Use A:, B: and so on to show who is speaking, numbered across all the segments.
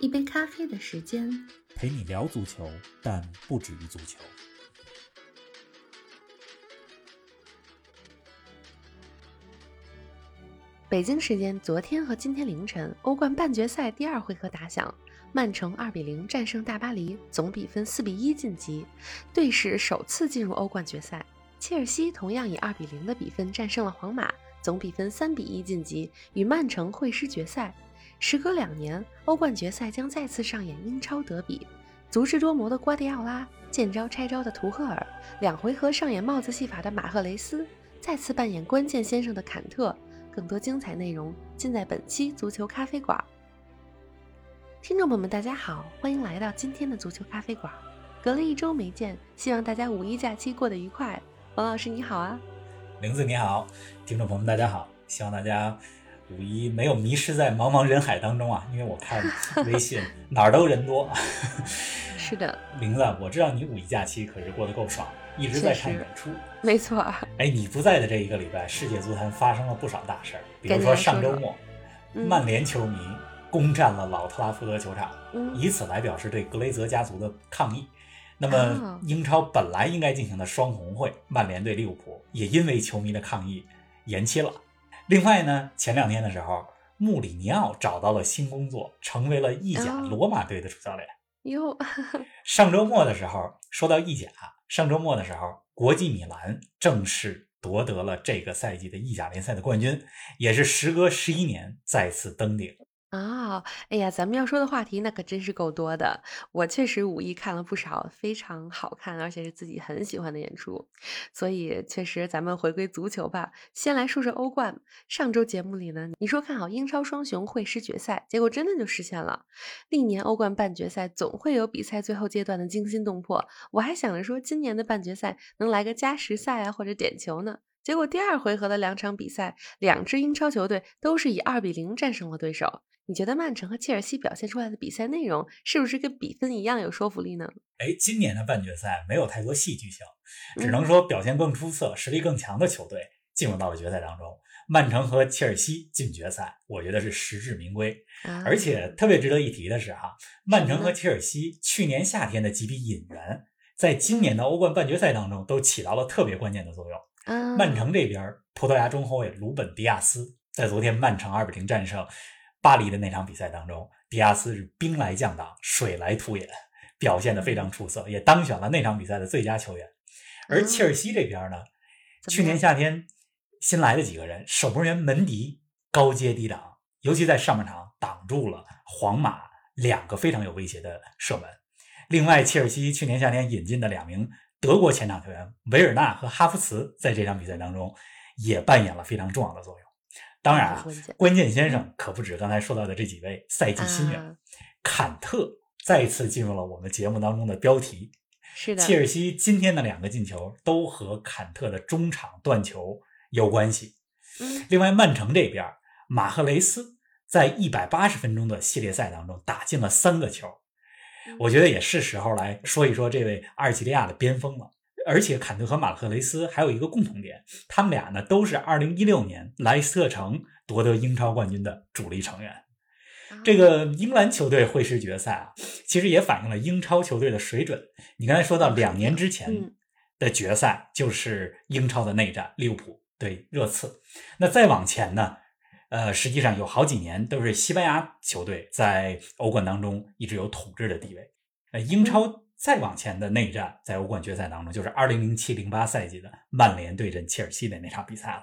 A: 一杯咖啡的时间，
B: 陪你聊足球，但不止于足球。
A: 北京时间昨天和今天凌晨，欧冠半决赛第二回合打响，曼城二比零战胜大巴黎，总比分四比一晋级，队史首次进入欧冠决赛。切尔西同样以二比零的比分战胜了皇马，总比分三比一晋级，与曼城会师决赛。时隔两年，欧冠决赛将再次上演英超德比，足智多谋的瓜迪奥拉，见招拆招的图赫尔，两回合上演帽子戏法的马赫雷斯，再次扮演关键先生的坎特。更多精彩内容尽在本期足球咖啡馆。听众朋友们，大家好，欢迎来到今天的足球咖啡馆。隔了一周没见，希望大家五一假期过得愉快。王老师你好啊，
B: 玲子你好，听众朋友们大家好，希望大家五一没有迷失在茫茫人海当中啊，因为我看微信 哪儿都人多。
A: 是的，
B: 玲子，我知道你五一假期可是过得够爽。一直在看演出，
A: 没错。
B: 哎，你不在的这一个礼拜，世界足坛发生了不少大事儿。比如说上周末，曼联球迷攻占了老特拉福德球场，以此来表示对格雷泽家族的抗议。那么，英超本来应该进行的双红会，曼联对利物浦也因为球迷的抗议延期了。另外呢，前两天的时候，穆里尼奥找到了新工作，成为了意甲罗马队的主教练。
A: 哟，
B: 上周末的时候，说到意甲。上周末的时候，国际米兰正式夺得了这个赛季的意甲联赛的冠军，也是时隔十一年再次登顶。
A: 啊，哎呀，咱们要说的话题那可真是够多的。我确实五一看了不少非常好看，而且是自己很喜欢的演出，所以确实咱们回归足球吧。先来说说欧冠。上周节目里呢，你说看好英超双雄会师决赛，结果真的就实现了。历年欧冠半决赛总会有比赛最后阶段的惊心动魄，我还想着说今年的半决赛能来个加时赛啊，或者点球呢。结果第二回合的两场比赛，两支英超球队都是以二比零战胜了对手。你觉得曼城和切尔西表现出来的比赛内容是不是跟比分一样有说服力呢？
B: 哎，今年的半决赛没有太多戏剧性，只能说表现更出色、实力更强的球队进入到了决赛当中。曼城和切尔西进决赛，我觉得是实至名归。而且特别值得一提的是，哈，曼城和切尔西去年夏天的几笔引援，在今年的欧冠半决赛当中都起到了特别关键的作用。曼城这边，葡萄牙中后卫鲁本·迪亚斯在昨天曼城二比零战胜。巴黎的那场比赛当中，迪亚斯是兵来将挡，水来土掩，表现得非常出色，也当选了那场比赛的最佳球员。而切尔西这边呢，去年夏天新来的几个人，守门员门迪高接低挡，尤其在上半场挡住了皇马两个非常有威胁的射门。另外，切尔西去年夏天引进的两名德国前场球员维尔纳和哈弗茨，在这场比赛当中也扮演了非常重要的作用。当然啊，关键先生可不止刚才说到的这几位赛季新援，坎特再次进入了我们节目当中的标题。
A: 是的，
B: 切尔西今天的两个进球都和坎特的中场断球有关系。
A: 嗯，
B: 另外曼城这边，马赫雷斯在一百八十分钟的系列赛当中打进了三个球，我觉得也是时候来说一说这位阿尔及利亚的边锋了。而且坎特和马克雷斯还有一个共同点，他们俩呢都是2016年莱斯特城夺得英超冠军的主力成员。这个英格兰球队会师决赛啊，其实也反映了英超球队的水准。你刚才说到两年之前的决赛就是英超的内战，利物浦对热刺。那再往前呢，呃，实际上有好几年都是西班牙球队在欧冠当中一直有统治的地位。呃，英超。再往前的内战，在欧冠决赛当中，就是二零零七零八赛季的曼联对阵切尔西的那场比赛了。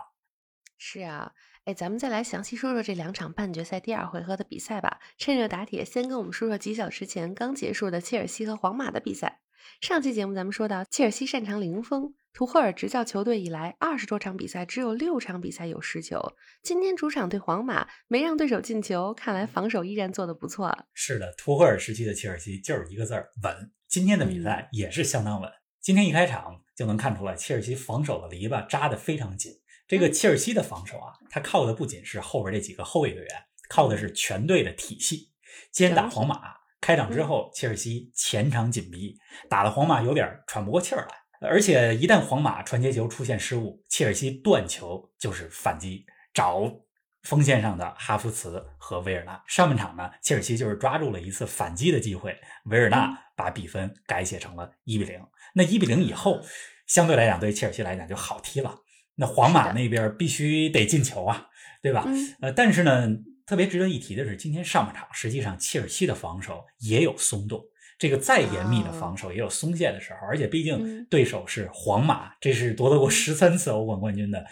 A: 是啊，哎，咱们再来详细说说这两场半决赛第二回合的比赛吧。趁热打铁，先跟我们说说几小时前刚结束的切尔西和皇马的比赛。上期节目咱们说到，切尔西擅长零封，图赫尔执教球队以来二十多场比赛只有六场比赛有失球。今天主场对皇马没让对手进球，看来防守依然做得不错。
B: 是的，图赫尔时期的切尔西就是一个字儿稳。今天的比赛也是相当稳。今天一开场就能看出来，切尔西防守的篱笆扎得非常紧。这个切尔西的防守啊，它靠的不仅是后边这几个后卫队员，靠的是全队的体系。今天打皇马，开场之后，切尔西前场紧逼，打的皇马有点喘不过气儿来。而且一旦皇马传接球出现失误，切尔西断球就是反击，找锋线上的哈弗茨和维尔纳。上半场呢，切尔西就是抓住了一次反击的机会，维尔纳把比分改写成了一比零。那一比零以后，相对来讲对切尔西来讲就好踢了。那皇马那边必须得进球啊，对吧？呃，但是呢，特别值得一提的是，今天上半场实际上切尔西的防守也有松动，这个再严密的防守也有松懈的时候。而且毕竟对手是皇马，这是夺得过十三次欧冠冠军的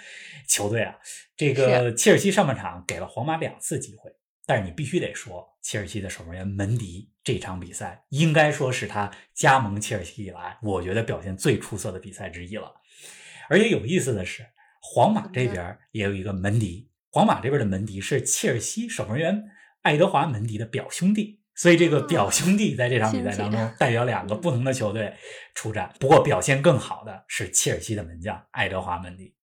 B: 球队啊。这个切尔西上半场给了皇马两次机会，但是你必须得说，切尔西的守门员门迪这场比赛应该说是他加盟切尔西以来，我觉得表现最出色的比赛之一了。而且有意思的是。皇马这边也有一个门迪，皇马这边的门迪是切尔西守门员爱德华门迪的表兄弟，所以这个表兄弟在这场比赛当中代表两个不同的球队出战。不过表现更好的是切尔西的门将爱德华门迪。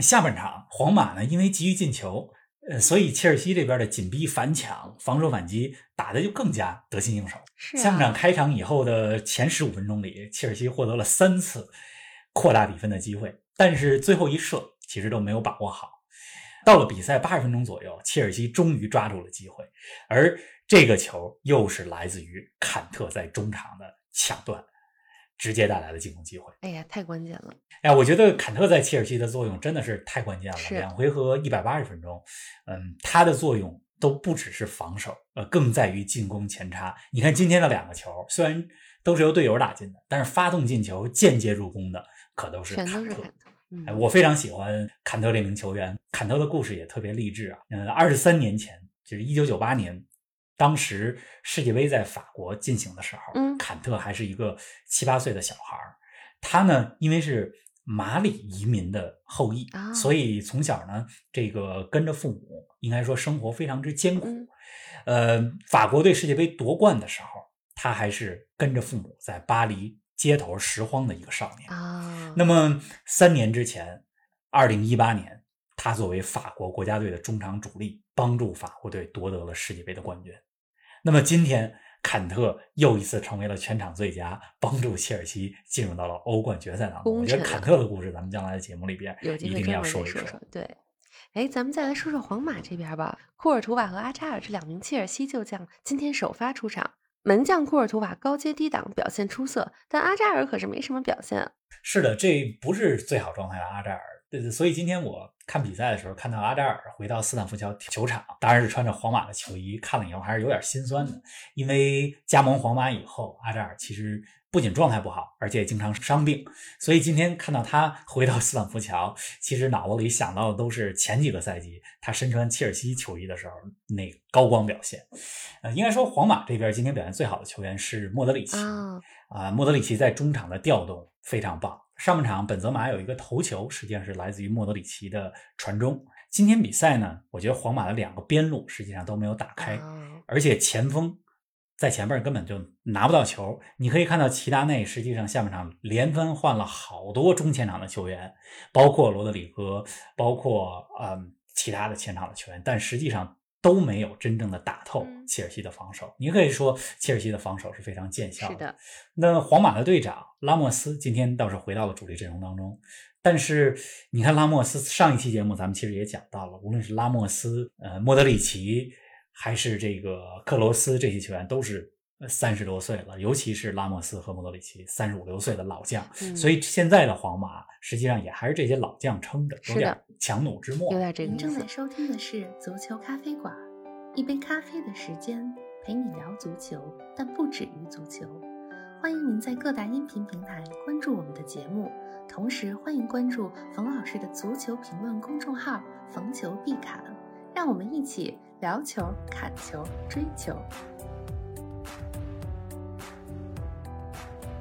B: 下半场皇马呢，因为急于进球，呃，所以切尔西这边的紧逼反抢、防守反击打的就更加得心应手。下半场开场以后的前十五分钟里，切尔西获得了三次扩大比分的机会，但是最后一射。其实都没有把握好。到了比赛八十分钟左右，切尔西终于抓住了机会，而这个球又是来自于坎特在中场的抢断，直接带来的进攻机会。
A: 哎呀，太关键了！
B: 哎呀，我觉得坎特在切尔西的作用真的是太关键了。两回合一百八十分钟，嗯，他的作用都不只是防守，呃，更在于进攻前插。你看今天的两个球，虽然都是由队友打进的，但是发动进球、间接入攻的可都是
A: 坎特。
B: 哎，我非常喜欢坎特这名球员。坎特的故事也特别励志啊。嗯，二十三年前，就是一九九八年，当时世界杯在法国进行的时候，嗯，坎特还是一个七八岁的小孩儿。他呢，因为是马里移民的后裔，所以从小呢，这个跟着父母，应该说生活非常之艰苦。呃，法国队世界杯夺冠的时候，他还是跟着父母在巴黎。街头拾荒的一个少年啊。那么三年之前，二零一八年，他作为法国国家队的中场主力，帮助法国队夺得了世界杯的冠军。那么今天，坎特又一次成为了全场最佳，帮助切尔西进入到了欧冠决赛当中。我觉得坎特的故事，咱们将来的节目里边一定要说一说。
A: 对，哎，咱们再来说说皇马这边吧。库尔图瓦和阿扎尔这两名切尔西旧将今天首发出场。门将库尔图瓦高阶低档表现出色，但阿扎尔可是没什么表现。
B: 是的，这不是最好状态的阿扎尔。对对，所以今天我看比赛的时候，看到阿扎尔回到斯坦福桥球场，当然是穿着皇马的球衣，看了以后还是有点心酸的。因为加盟皇马以后，阿扎尔其实。不仅状态不好，而且也经常伤病，所以今天看到他 回到斯坦福桥，其实脑子里想到的都是前几个赛季他身穿切尔西球衣的时候那高光表现。呃，应该说皇马这边今天表现最好的球员是莫德里奇啊，莫德里奇在中场的调动非常棒。上半场本泽马有一个头球，实际上是来自于莫德里奇的传中。今天比赛呢，我觉得皇马的两个边路实际上都没有打开，而且前锋。在前边根本就拿不到球，你可以看到齐达内实际上下半场连番换了好多中前场的球员，包括罗德里戈，包括嗯其他的前场的球员，但实际上都没有真正的打透切尔西的防守。你可以说切尔西的防守是非常见效
A: 的。
B: 那皇马的队长拉莫斯今天倒是回到了主力阵容当中，但是你看拉莫斯上一期节目咱们其实也讲到了，无论是拉莫斯、呃莫德里奇。还是这个克罗斯这些球员都是三十多岁了，尤其是拉莫斯和莫德里奇三十五六岁的老将，所以现在的皇马实际上也还是这些老将撑着，有点强弩之末。
A: 有点这个您正在收听的是足球咖啡馆，一杯咖啡的时间陪你聊足球，但不止于足球。欢迎您在各大音频平台关注我们的节目，同时欢迎关注冯老师的足球评论公众号“冯球必侃”，让我们一起。聊球、看球、追球。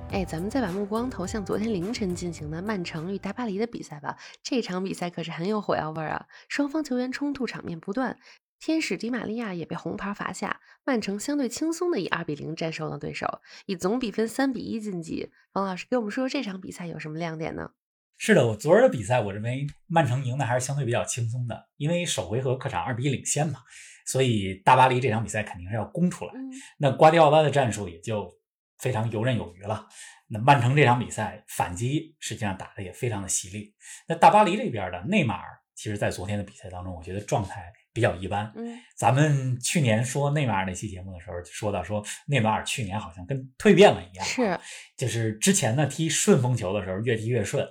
A: 哎，咱们再把目光投向昨天凌晨进行的曼城与大巴黎的比赛吧。这场比赛可是很有火药味儿啊，双方球员冲突场面不断。天使迪玛利亚也被红牌罚下，曼城相对轻松的以二比零战胜了对手，以总比分三比一晋级。王老师给我们说说这场比赛有什么亮点呢？
B: 是的，我昨儿的比赛，我认为曼城赢的还是相对比较轻松的，因为首回合客场二比一领先嘛，所以大巴黎这场比赛肯定是要攻出来。那瓜迪奥拉的战术也就非常游刃有余了。那曼城这场比赛反击实际上打的也非常的犀利。那大巴黎这边的内马尔，其实在昨天的比赛当中，我觉得状态比较一般。
A: 嗯，
B: 咱们去年说内马尔那期节目的时候，就说到说内马尔去年好像跟蜕变了一样，
A: 是，
B: 就是之前呢踢顺风球的时候越踢越顺。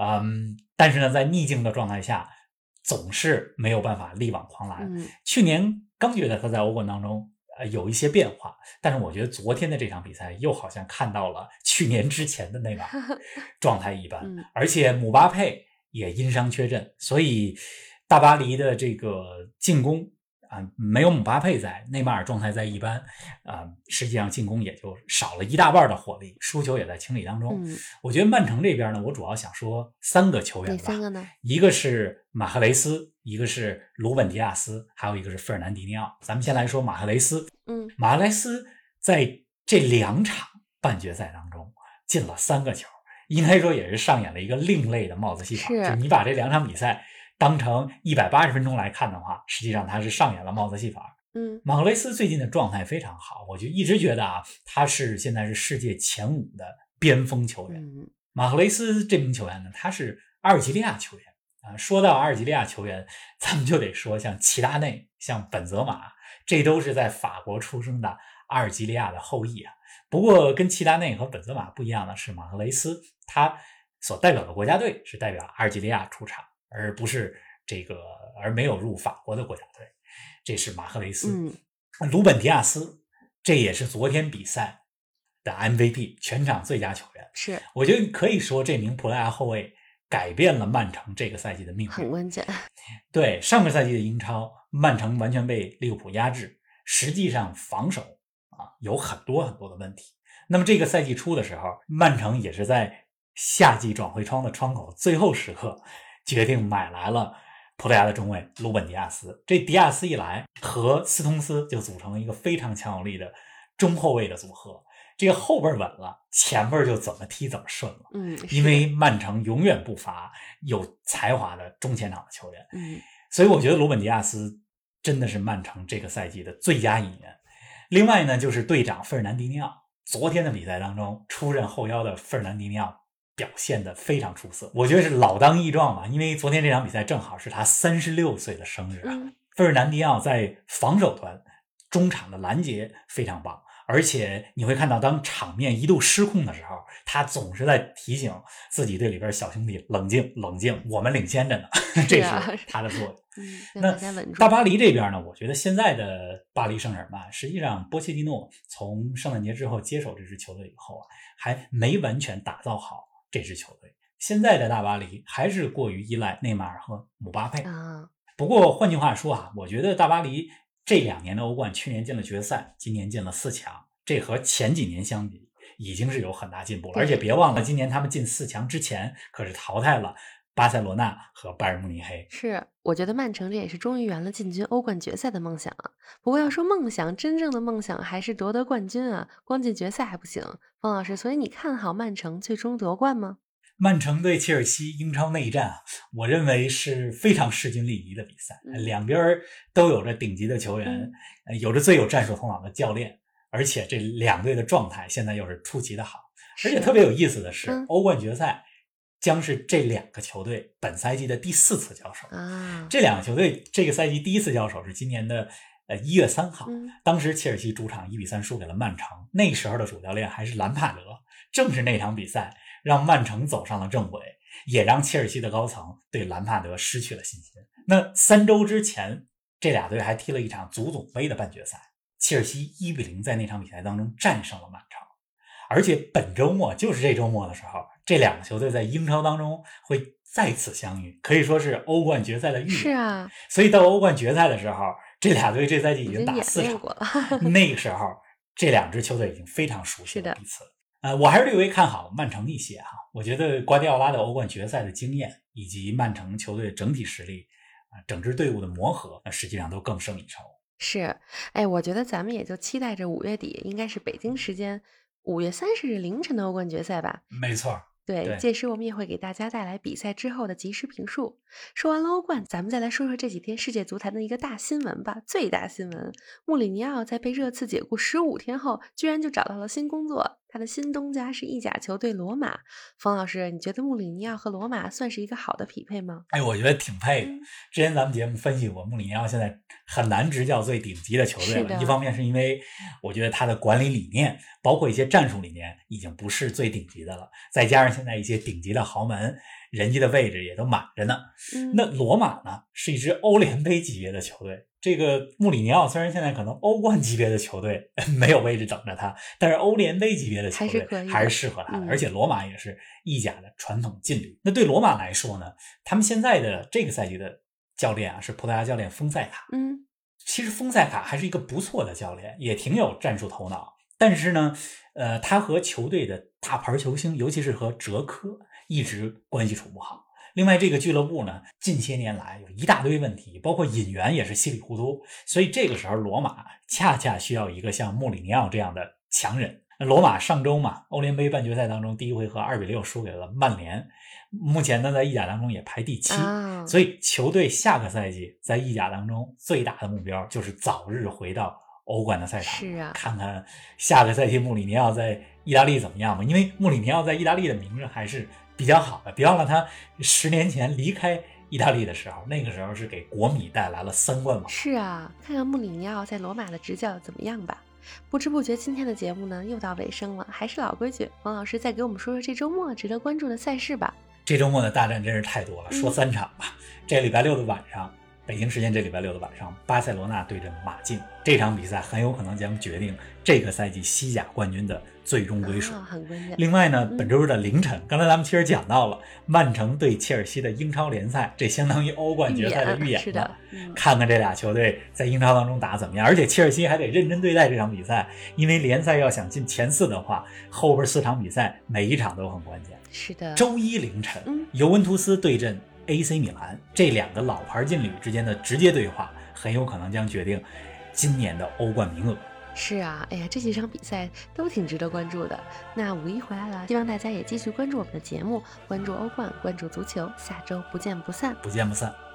B: 嗯，但是呢，在逆境的状态下，总是没有办法力挽狂澜。去年刚觉得他在欧冠当中呃有一些变化，但是我觉得昨天的这场比赛又好像看到了去年之前的那个 状态一般，而且姆巴佩也因伤缺阵，所以大巴黎的这个进攻。啊，没有姆巴佩在，内马尔状态在一般，啊，实际上进攻也就少了一大半的火力，输球也在情理当中。我觉得曼城这边呢，我主要想说三个球员吧，
A: 三个呢？
B: 一个是马赫雷斯，一个是鲁本迪亚斯，还有一个是费尔南迪尼奥。咱们先来说马赫雷斯。
A: 嗯，
B: 马赫雷斯在这两场半决赛当中进了三个球，应该说也是上演了一个另类的帽子戏法。
A: 就，
B: 你把这两场比赛。当成一百八十分钟来看的话，实际上他是上演了帽子戏法。
A: 嗯，
B: 马赫雷斯最近的状态非常好，我就一直觉得啊，他是现在是世界前五的边锋球员。嗯马赫雷斯这名球员呢，他是阿尔及利亚球员啊。说到阿尔及利亚球员，咱们就得说像齐达内、像本泽马，这都是在法国出生的阿尔及利亚的后裔啊。不过跟齐达内和本泽马不一样的是，马赫雷斯他所代表的国家队是代表阿尔及利亚出场。而不是这个，而没有入法国的国家队，这是马赫雷斯。鲁本迪亚斯，这也是昨天比赛的 MVP，全场最佳球员。
A: 是，
B: 我觉得可以说这名葡萄牙后卫改变了曼城这个赛季的命运。
A: 很关键。
B: 对，上个赛季的英超，曼城完全被利物浦压制，实际上防守啊有很多很多的问题。那么这个赛季初的时候，曼城也是在夏季转会窗的窗口最后时刻。决定买来了葡萄牙的中卫鲁本迪亚斯。这迪亚斯一来，和斯通斯就组成了一个非常强有力的中后卫的组合。这个后边稳了，前边就怎么踢怎么顺了。
A: 嗯，
B: 因为曼城永远不乏有才华的中前场的球员。
A: 嗯，
B: 所以我觉得鲁本迪亚斯真的是曼城这个赛季的最佳引援。另外呢，就是队长费尔南迪尼奥。昨天的比赛当中，出任后腰的费尔南迪尼奥。表现的非常出色，我觉得是老当益壮嘛。因为昨天这场比赛正好是他三十六岁的生日啊。费尔南迪奥在防守端中场的拦截非常棒，而且你会看到，当场面一度失控的时候，他总是在提醒自己队里边小兄弟冷静冷静，我们领先着呢。这是他的作用。那大巴黎这边呢？我觉得现在的巴黎圣日耳曼，实际上波切蒂诺从圣诞节之后接手这支球队以后啊，还没完全打造好。这支球队现在的大巴黎还是过于依赖内马尔和姆巴佩
A: 啊。
B: 不过换句话说啊，我觉得大巴黎这两年的欧冠，去年进了决赛，今年进了四强，这和前几年相比已经是有很大进步了。而且别忘了，今年他们进四强之前可是淘汰了巴塞罗那和拜仁慕尼黑。
A: 是，我觉得曼城这也是终于圆了进军欧冠决赛的梦想啊。不过要说梦想，真正的梦想还是夺得冠军啊，光进决赛还不行。方老师，所以你看好曼城最终夺冠吗？
B: 曼城对切尔西英超内战啊，我认为是非常势均力敌的比赛，两边都有着顶级的球员，有着最有战术头脑的教练，而且这两队的状态现在又是出奇的好。而且特别有意思的是，欧冠决赛将是这两个球队本赛季的第四次交手
A: 啊。
B: 这两个球队这个赛季第一次交手是今年的。呃，一月三号，当时切尔西主场一比三输给了曼城，那时候的主教练还是兰帕德。正是那场比赛让曼城走上了正轨，也让切尔西的高层对兰帕德失去了信心。那三周之前，这俩队还踢了一场足总杯的半决赛，切尔西一比零在那场比赛当中战胜了曼城。而且本周末就是这周末的时候，这两个球队在英超当中会再次相遇，可以说是欧冠决赛的预演。
A: 是啊，
B: 所以到欧冠决赛的时候。这俩队这赛季已经打四场
A: 了，
B: 那个时候这两支球队已经非常熟悉
A: 了
B: 彼此。呃，我还是略微看好曼城一些哈。我觉得瓜迪奥拉的欧冠决赛的经验以及曼城球队整体实力，啊，整支队伍的磨合，那实际上都更胜一筹。
A: 是，哎，我觉得咱们也就期待着五月底，应该是北京时间五月三十日凌晨的欧冠决赛吧。
B: 没错。
A: 对，届时我们也会给大家带来比赛之后的及时评述。说完了欧冠，咱们再来说说这几天世界足坛的一个大新闻吧。最大新闻，穆里尼奥在被热刺解雇十五天后，居然就找到了新工作。他的新东家是意甲球队罗马。冯老师，你觉得穆里尼奥和罗马算是一个好的匹配吗？
B: 哎，我觉得挺配的。之前咱们节目分析过，穆里尼奥现在很难执教最顶级的球队了。一方面是因为我觉得他的管理理念，包括一些战术理念，已经不是最顶级的了。再加上现在一些顶级的豪门，人家的位置也都满着呢。那罗马呢，是一支欧联杯级别的球队。这个穆里尼奥虽然现在可能欧冠级别的球队没有位置等着他，但是欧联杯级别的球队还是适合他的。而且罗马也是意甲的传统劲旅。那对罗马来说呢，他们现在的这个赛季的教练啊是葡萄牙教练丰塞卡。
A: 嗯，
B: 其实丰塞卡还是一个不错的教练，也挺有战术头脑。但是呢，呃，他和球队的大牌球星，尤其是和哲科，一直关系处不好。另外，这个俱乐部呢，近些年来有一大堆问题，包括引援也是稀里糊涂，所以这个时候罗马恰恰需要一个像穆里尼奥这样的强人。那罗马上周嘛，欧联杯半决赛当中第一回合二比六输给了曼联，目前呢在意甲当中也排第七，所以球队下个赛季在意甲当中最大的目标就是早日回到欧冠的赛场，
A: 是啊，
B: 看看下个赛季穆里尼奥在意大利怎么样吧？因为穆里尼奥在意大利的名声还是。比较好的，别忘了他十年前离开意大利的时候，那个时候是给国米带来了三冠王。
A: 是啊，看看穆里尼奥在罗马的执教怎么样吧。不知不觉，今天的节目呢又到尾声了，还是老规矩，王老师再给我们说说这周末值得关注的赛事吧。
B: 这周末的大战真是太多了，说三场吧。这礼拜六的晚上。北京时间这礼拜六的晚上，巴塞罗那对阵马竞，这场比赛很有可能将决定这个赛季西甲冠军的最终归属。另外呢，本周日的凌晨，刚才咱们其实讲到了曼城对切尔西的英超联赛，这相当于欧冠决赛的预演。
A: 是的，
B: 看看这俩球队在英超当中打怎么样。而且切尔西还得认真对待这场比赛，因为联赛要想进前四的话，后边四场比赛每一场都很关键。
A: 是的。
B: 周一凌晨，尤文图斯对阵。A.C. 米兰这两个老牌劲旅之间的直接对话，很有可能将决定今年的欧冠名额。
A: 是啊，哎呀，这几场比赛都挺值得关注的。那五一回来了，希望大家也继续关注我们的节目，关注欧冠，关注足球，下周不见不散，
B: 不见不散。